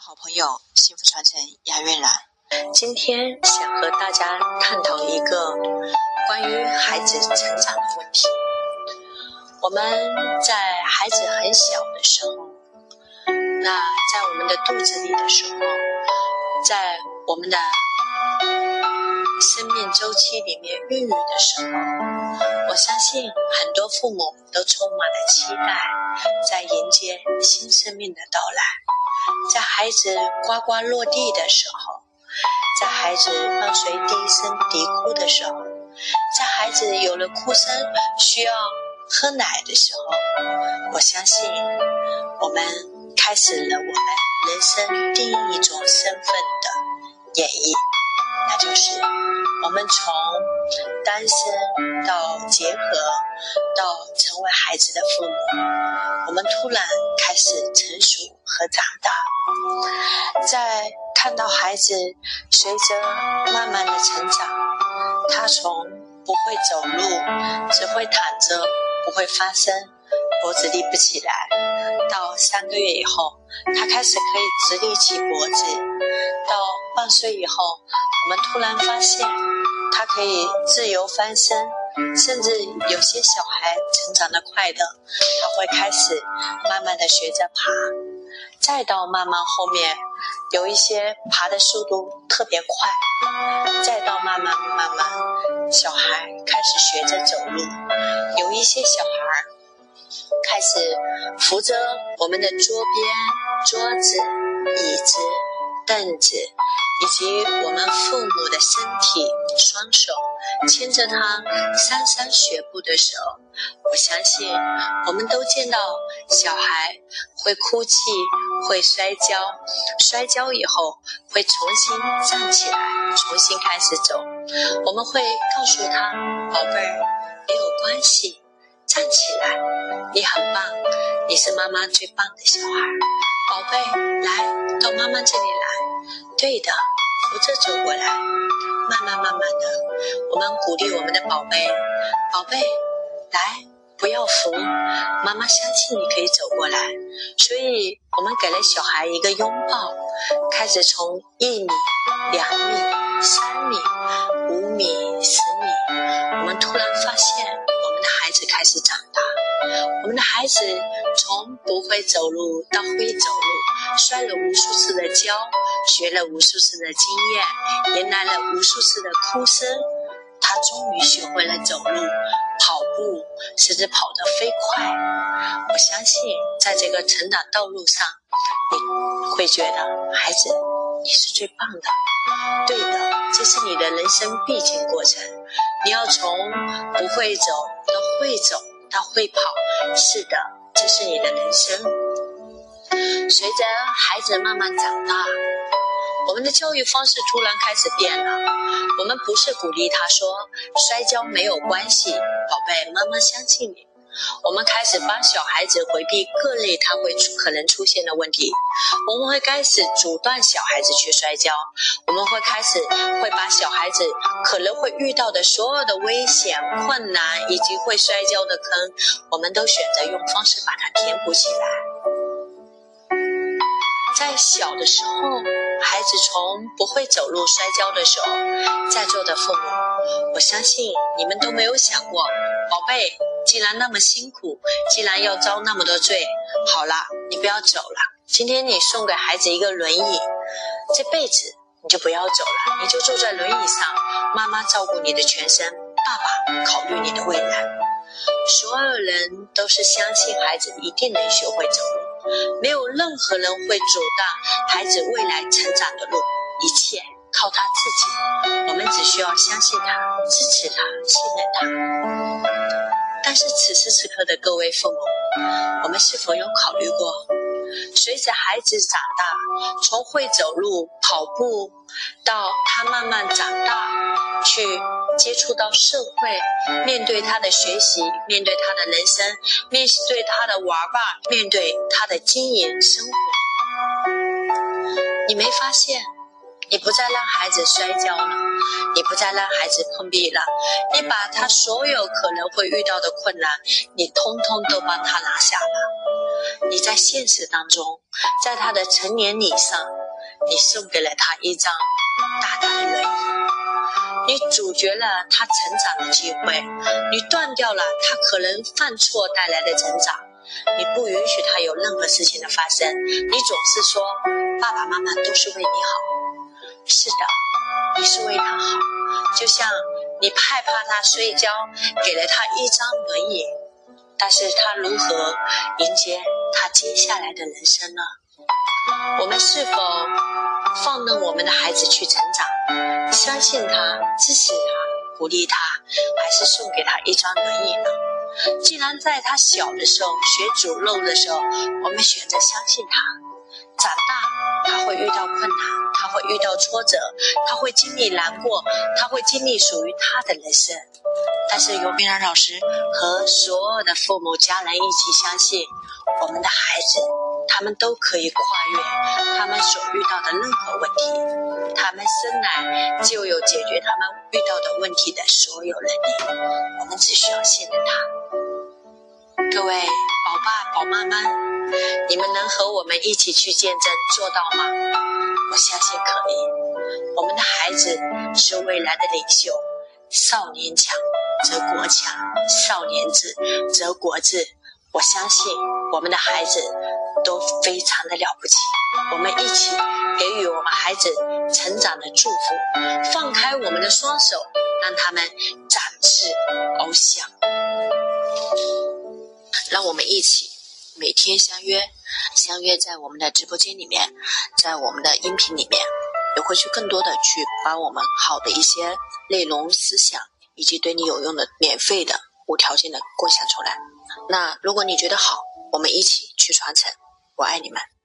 好朋友，幸福传承雅月兰，今天想和大家探讨一个关于孩子成长的问题。我们在孩子很小的时候，那在我们的肚子里的时候，在我们的生命周期里面孕育的时候，我相信很多父母都充满了期待，在迎接新生命的到来。在孩子呱呱落地的时候，在孩子伴随第一声啼哭的时候，在孩子有了哭声需要喝奶的时候，我相信我们开始了我们人生另一种身份的演绎，那就是我们从单身到结合，到成为孩子的父母，我们突然开始成熟。和长大，在看到孩子随着慢慢的成长，他从不会走路，只会躺着，不会翻身，脖子立不起来，到三个月以后，他开始可以直立起脖子，到半岁以后，我们突然发现他可以自由翻身，甚至有些小孩成长的快的，他会开始慢慢的学着爬。再到慢慢后面，有一些爬的速度特别快，再到慢慢慢慢，小孩开始学着走路，有一些小孩开始扶着我们的桌边、桌子、椅子、凳子。以及我们父母的身体，双手牵着他蹒跚学步的时候，我相信我们都见到小孩会哭泣、会摔跤，摔跤以后会重新站起来，重新开始走。我们会告诉他：“宝贝儿，没有关系，站起来，你很棒，你是妈妈最棒的小孩。”宝贝，来到妈妈这里来。对的，扶着走过来，慢慢慢慢的，我们鼓励我们的宝贝，宝贝，来，不要扶，妈妈相信你可以走过来。所以，我们给了小孩一个拥抱，开始从一米、两米、三米、五米、十米，我们突然发现，我们的孩子开始长大，我们的孩子从不会走路到会走路，摔了无数次的跤。学了无数次的经验，迎来了无数次的哭声，他终于学会了走路、跑步，甚至跑得飞快。我相信，在这个成长道路上，你会觉得孩子，你是最棒的。对的，这是你的人生必经过程。你要从不会走到会走到会跑，是的，这是你的人生。随着孩子慢慢长大。我们的教育方式突然开始变了，我们不是鼓励他说摔跤没有关系，宝贝，妈妈相信你。我们开始帮小孩子回避各类他会出可能出现的问题，我们会开始阻断小孩子去摔跤，我们会开始会把小孩子可能会遇到的所有的危险、困难以及会摔跤的坑，我们都选择用方式把它填补起来。在小的时候，孩子从不会走路摔跤的时候，在座的父母，我相信你们都没有想过，宝贝，既然那么辛苦，既然要遭那么多罪，好了，你不要走了。今天你送给孩子一个轮椅，这辈子你就不要走了，你就坐在轮椅上，妈妈照顾你的全身，爸爸考虑你的未来。所有人都是相信孩子一定能学会走路。没有任何人会阻挡孩子未来成长的路，一切靠他自己。我们只需要相信他，支持他，信任他。但是此时此刻的各位父母，我们是否有考虑过，随着孩子长大，从会走路、跑步，到他慢慢长大，去。接触到社会，面对他的学习，面对他的人生，面对他的玩伴，面对他的经营生活，你没发现，你不再让孩子摔跤了，你不再让孩子碰壁了，你把他所有可能会遇到的困难，你通通都帮他拿下了。你在现实当中，在他的成年礼上，你送给了他一张大大的轮椅，你阻绝了他成长的机会，你断掉了他可能犯错带来的成长，你不允许他有任何事情的发生，你总是说爸爸妈妈都是为你好，是的，你是为他好，就像你害怕他摔跤，给了他一张轮椅。但是他如何迎接他接下来的人生呢？我们是否放任我们的孩子去成长，相信他、支持他、鼓励他，还是送给他一张轮椅呢？既然在他小的时候学煮肉的时候，我们选择相信他，长大他会遇到困难，他会遇到挫折，他会经历难过，他会经历属于他的人生。但是尤冰然老师和所有的父母家人一起相信，我们的孩子，他们都可以跨越他们所遇到的任何问题，他们生来就有解决他们遇到的问题的所有能力，我们只需要信任他。各位宝爸宝妈们，你们能和我们一起去见证做到吗？我相信可以。我们的孩子是未来的领袖。少年强则国强，少年智则国智。我相信我们的孩子都非常的了不起。我们一起给予我们孩子成长的祝福，放开我们的双手，让他们展翅翱翔。让我们一起每天相约，相约在我们的直播间里面，在我们的音频里面。也会去更多的去把我们好的一些内容、思想，以及对你有用的、免费的、无条件的共享出来。那如果你觉得好，我们一起去传承。我爱你们。